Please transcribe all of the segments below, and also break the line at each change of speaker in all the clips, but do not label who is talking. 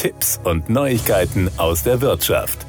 Tipps und Neuigkeiten aus der Wirtschaft.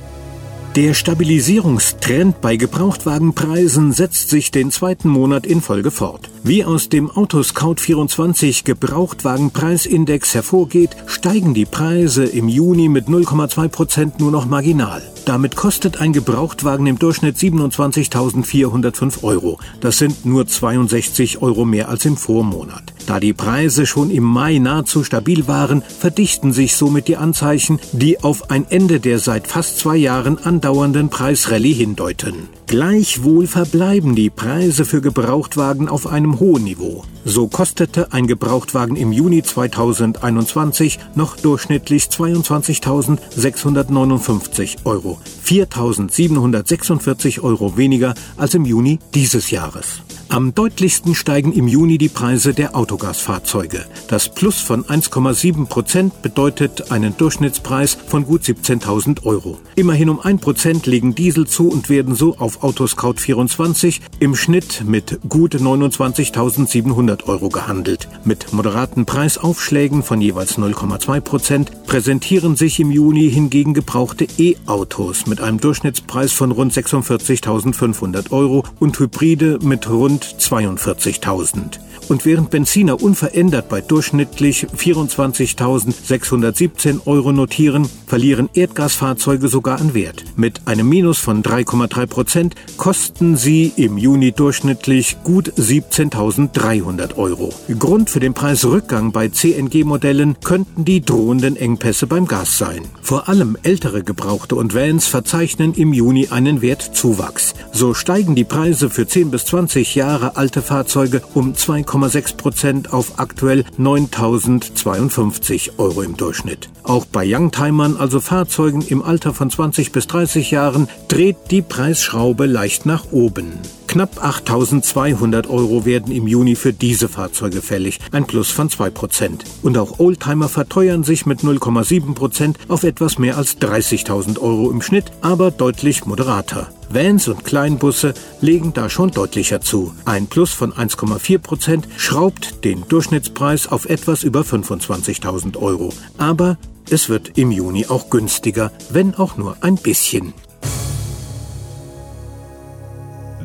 Der Stabilisierungstrend bei Gebrauchtwagenpreisen setzt sich den zweiten Monat in Folge fort. Wie aus dem Autoscout24 Gebrauchtwagenpreisindex hervorgeht, steigen die Preise im Juni mit 0,2 Prozent nur noch marginal. Damit kostet ein Gebrauchtwagen im Durchschnitt 27.405 Euro. Das sind nur 62 Euro mehr als im Vormonat. Da die Preise schon im Mai nahezu stabil waren, verdichten sich somit die Anzeichen, die auf ein Ende der seit fast zwei Jahren andauernden Preisrallye hindeuten. Gleichwohl verbleiben die Preise für Gebrauchtwagen auf einem hohen Niveau. So kostete ein Gebrauchtwagen im Juni 2021 noch durchschnittlich 22.659 Euro, 4.746 Euro weniger als im Juni dieses Jahres. Am deutlichsten steigen im Juni die Preise der Autogasfahrzeuge. Das Plus von 1,7 Prozent bedeutet einen Durchschnittspreis von gut 17.000 Euro. Immerhin um 1 Prozent legen Diesel zu und werden so auf Autoscout 24 im Schnitt mit gut 29.700 Euro gehandelt. Mit moderaten Preisaufschlägen von jeweils 0,2 Prozent präsentieren sich im Juni hingegen gebrauchte E-Autos mit einem Durchschnittspreis von rund 46.500 Euro und Hybride mit rund rund 42.000. Und während Benziner unverändert bei durchschnittlich 24.617 Euro notieren, verlieren Erdgasfahrzeuge sogar an Wert. Mit einem Minus von 3,3 Prozent kosten sie im Juni durchschnittlich gut 17.300 Euro. Grund für den Preisrückgang bei CNG-Modellen könnten die drohenden Engpässe beim Gas sein. Vor allem ältere Gebrauchte und Vans verzeichnen im Juni einen Wertzuwachs. So steigen die Preise für 10 bis 20 Jahre alte Fahrzeuge um 2,6 Prozent auf aktuell 9.052 Euro im Durchschnitt. Auch bei Youngtimern, also Fahrzeugen im Alter von 20 bis 30 Jahren, dreht die Preisschraube leicht nach oben. Knapp 8.200 Euro werden im Juni für diese Fahrzeuge fällig, ein Plus von 2%. Und auch Oldtimer verteuern sich mit 0,7% auf etwas mehr als 30.000 Euro im Schnitt, aber deutlich moderater. Vans und Kleinbusse legen da schon deutlicher zu. Ein Plus von 1,4% schraubt den Durchschnittspreis auf etwas über 25.000 Euro. Aber es wird im Juni auch günstiger, wenn auch nur ein bisschen.